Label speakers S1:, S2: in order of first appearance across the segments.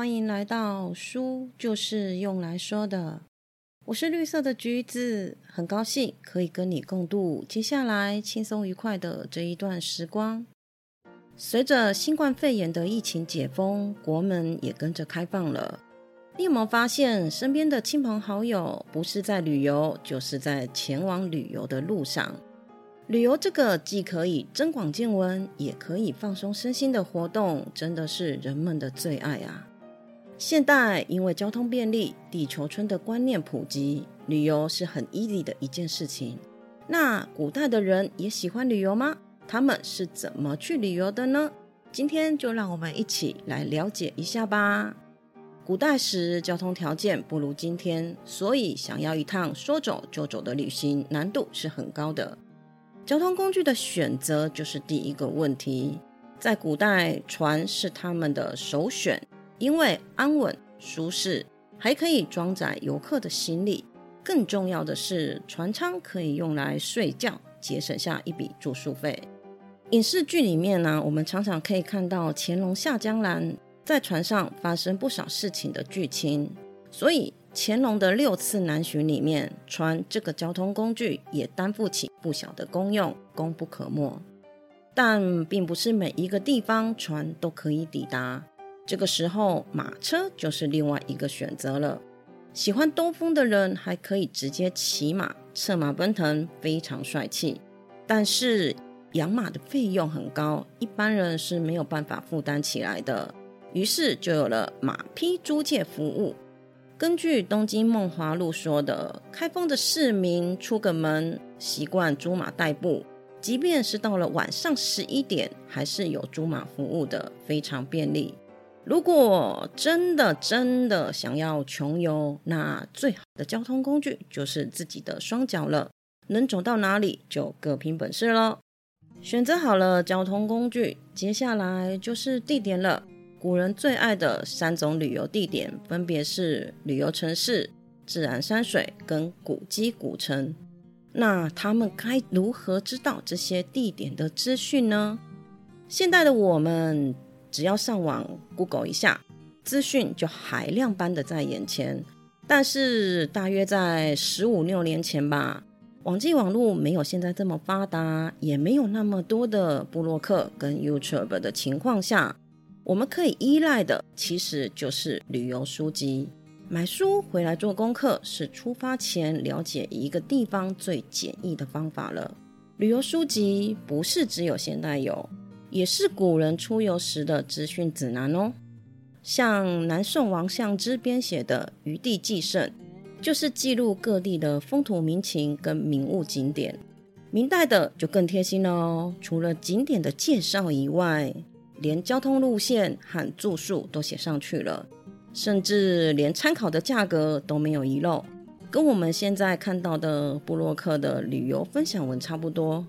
S1: 欢迎来到书就是用来说的。我是绿色的橘子，很高兴可以跟你共度接下来轻松愉快的这一段时光。随着新冠肺炎的疫情解封，国门也跟着开放了。你有没有发现，身边的亲朋好友不是在旅游，就是在前往旅游的路上？旅游这个既可以增广见闻，也可以放松身心的活动，真的是人们的最爱啊！现代因为交通便利、地球村的观念普及，旅游是很 easy 的一件事情。那古代的人也喜欢旅游吗？他们是怎么去旅游的呢？今天就让我们一起来了解一下吧。古代时交通条件不如今天，所以想要一趟说走就走的旅行难度是很高的。交通工具的选择就是第一个问题。在古代，船是他们的首选，因为安稳、舒适，还可以装载游客的行李。更重要的是，船舱可以用来睡觉，节省下一笔住宿费。影视剧里面呢，我们常常可以看到乾隆下江南，在船上发生不少事情的剧情，所以。乾隆的六次南巡里面，船这个交通工具也担负起不小的功用，功不可没。但并不是每一个地方船都可以抵达，这个时候马车就是另外一个选择了。喜欢兜风的人还可以直接骑马，策马奔腾，非常帅气。但是养马的费用很高，一般人是没有办法负担起来的。于是就有了马匹租借服务。根据东京梦华录说的，开封的市民出个门习惯租马代步，即便是到了晚上十一点，还是有租马服务的，非常便利。如果真的真的想要穷游，那最好的交通工具就是自己的双脚了，能走到哪里就各凭本事喽。选择好了交通工具，接下来就是地点了。古人最爱的三种旅游地点，分别是旅游城市、自然山水跟古迹古城。那他们该如何知道这些地点的资讯呢？现代的我们只要上网 Google 一下，资讯就海量般的在眼前。但是大约在十五六年前吧，网际网络没有现在这么发达，也没有那么多的布洛克跟 YouTube 的情况下。我们可以依赖的其实就是旅游书籍。买书回来做功课是出发前了解一个地方最简易的方法了。旅游书籍不是只有现代有，也是古人出游时的资讯指南哦。像南宋王相之编写的《余地记胜》，就是记录各地的风土民情跟名物景点。明代的就更贴心了哦，除了景点的介绍以外。连交通路线和住宿都写上去了，甚至连参考的价格都没有遗漏，跟我们现在看到的布洛克的旅游分享文差不多。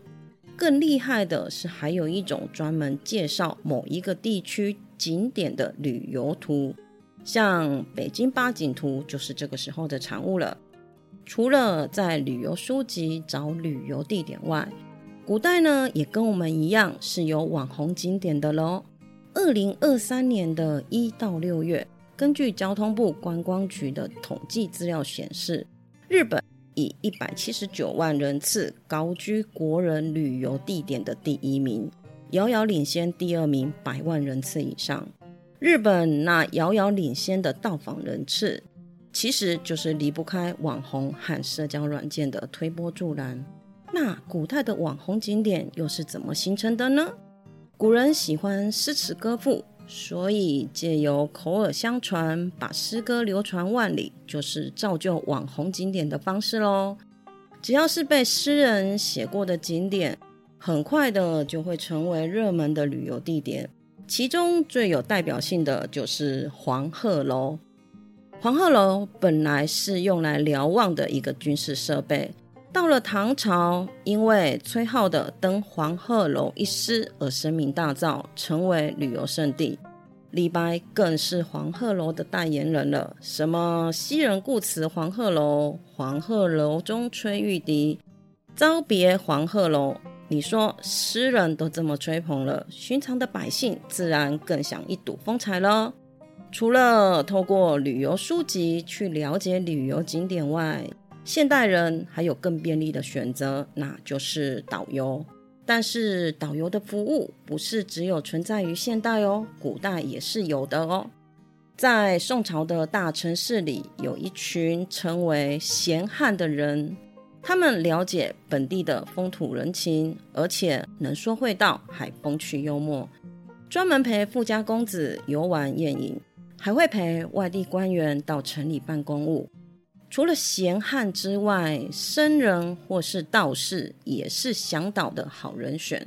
S1: 更厉害的是，还有一种专门介绍某一个地区景点的旅游图，像北京八景图就是这个时候的产物了。除了在旅游书籍找旅游地点外，古代呢，也跟我们一样是有网红景点的喽。二零二三年的一到六月，根据交通部观光局的统计资料显示，日本以一百七十九万人次高居国人旅游地点的第一名，遥遥领先第二名百万人次以上。日本那遥遥领先的到访人次，其实就是离不开网红和社交软件的推波助澜。那古代的网红景点又是怎么形成的呢？古人喜欢诗词歌赋，所以借由口耳相传，把诗歌流传万里，就是造就网红景点的方式喽。只要是被诗人写过的景点，很快的就会成为热门的旅游地点。其中最有代表性的就是黄鹤楼。黄鹤楼本来是用来瞭望的一个军事设备。到了唐朝，因为崔颢的登黄鹤楼一诗而声名大噪，成为旅游胜地。李白更是黄鹤楼的代言人了。什么昔人故辞黄鹤楼，黄鹤楼中吹玉笛，朝别黄鹤楼。你说诗人都这么吹捧了，寻常的百姓自然更想一睹风采了。除了透过旅游书籍去了解旅游景点外，现代人还有更便利的选择，那就是导游。但是导游的服务不是只有存在于现代哦，古代也是有的哦。在宋朝的大城市里，有一群称为闲汉的人，他们了解本地的风土人情，而且能说会道，还风趣幽默，专门陪富家公子游玩宴饮，还会陪外地官员到城里办公务。除了闲汉之外，僧人或是道士也是向导的好人选。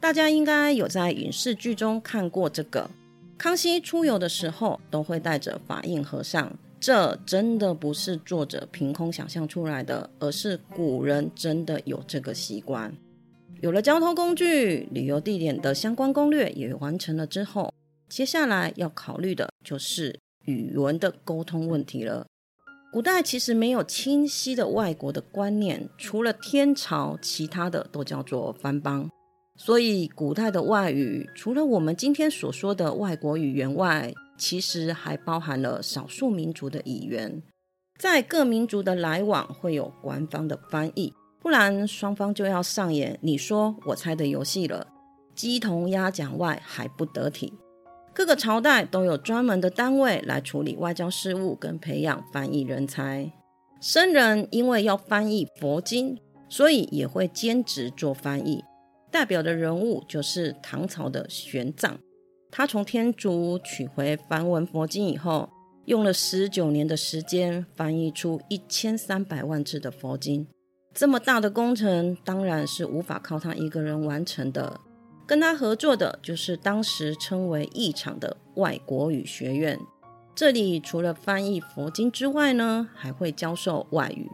S1: 大家应该有在影视剧中看过这个。康熙出游的时候都会带着法印和尚，这真的不是作者凭空想象出来的，而是古人真的有这个习惯。有了交通工具、旅游地点的相关攻略也完成了之后，接下来要考虑的就是语文的沟通问题了。古代其实没有清晰的外国的观念，除了天朝，其他的都叫做藩邦。所以古代的外语，除了我们今天所说的外国语言外，其实还包含了少数民族的语言。在各民族的来往会有官方的翻译，不然双方就要上演你说我猜的游戏了。鸡同鸭讲外还不得体。各个朝代都有专门的单位来处理外交事务跟培养翻译人才。僧人因为要翻译佛经，所以也会兼职做翻译。代表的人物就是唐朝的玄奘，他从天竺取回梵文佛经以后，用了十九年的时间翻译出一千三百万字的佛经。这么大的工程，当然是无法靠他一个人完成的。跟他合作的就是当时称为译场的外国语学院。这里除了翻译佛经之外呢，还会教授外语。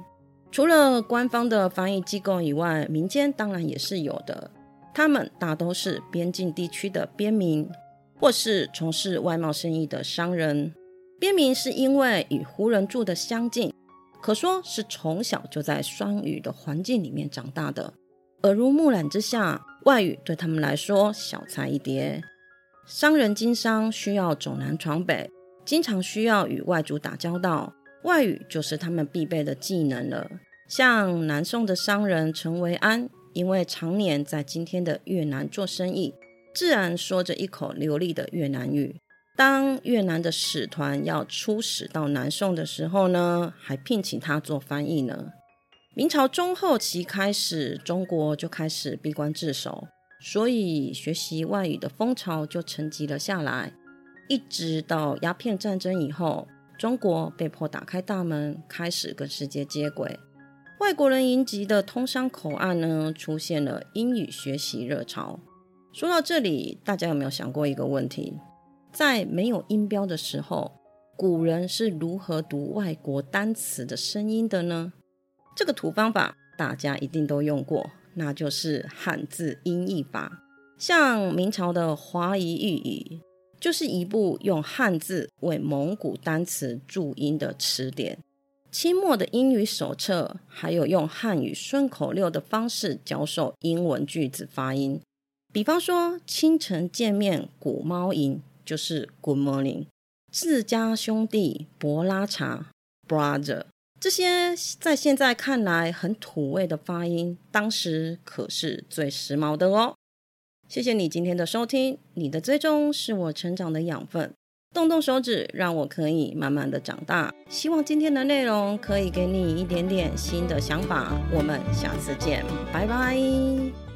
S1: 除了官方的翻译机构以外，民间当然也是有的。他们大都是边境地区的边民，或是从事外贸生意的商人。边民是因为与胡人住的相近，可说是从小就在双语的环境里面长大的。耳濡目染之下，外语对他们来说小菜一碟。商人经商需要走南闯北，经常需要与外族打交道，外语就是他们必备的技能了。像南宋的商人陈维安，因为常年在今天的越南做生意，自然说着一口流利的越南语。当越南的使团要出使到南宋的时候呢，还聘请他做翻译呢。明朝中后期开始，中国就开始闭关自守，所以学习外语的风潮就沉寂了下来。一直到鸦片战争以后，中国被迫打开大门，开始跟世界接轨。外国人云集的通商口岸呢，出现了英语学习热潮。说到这里，大家有没有想过一个问题？在没有音标的时候，古人是如何读外国单词的声音的呢？这个土方法大家一定都用过，那就是汉字音译法。像明朝的《华夷寓语》，就是一部用汉字为蒙古单词注音的词典。清末的英语手册，还有用汉语顺口溜的方式教授英文句子发音。比方说，清晨见面鼓猫吟，就是 Good morning。自家兄弟伯拉茶，Brother。这些在现在看来很土味的发音，当时可是最时髦的哦。谢谢你今天的收听，你的追踪是我成长的养分。动动手指，让我可以慢慢的长大。希望今天的内容可以给你一点点新的想法。我们下次见，拜拜。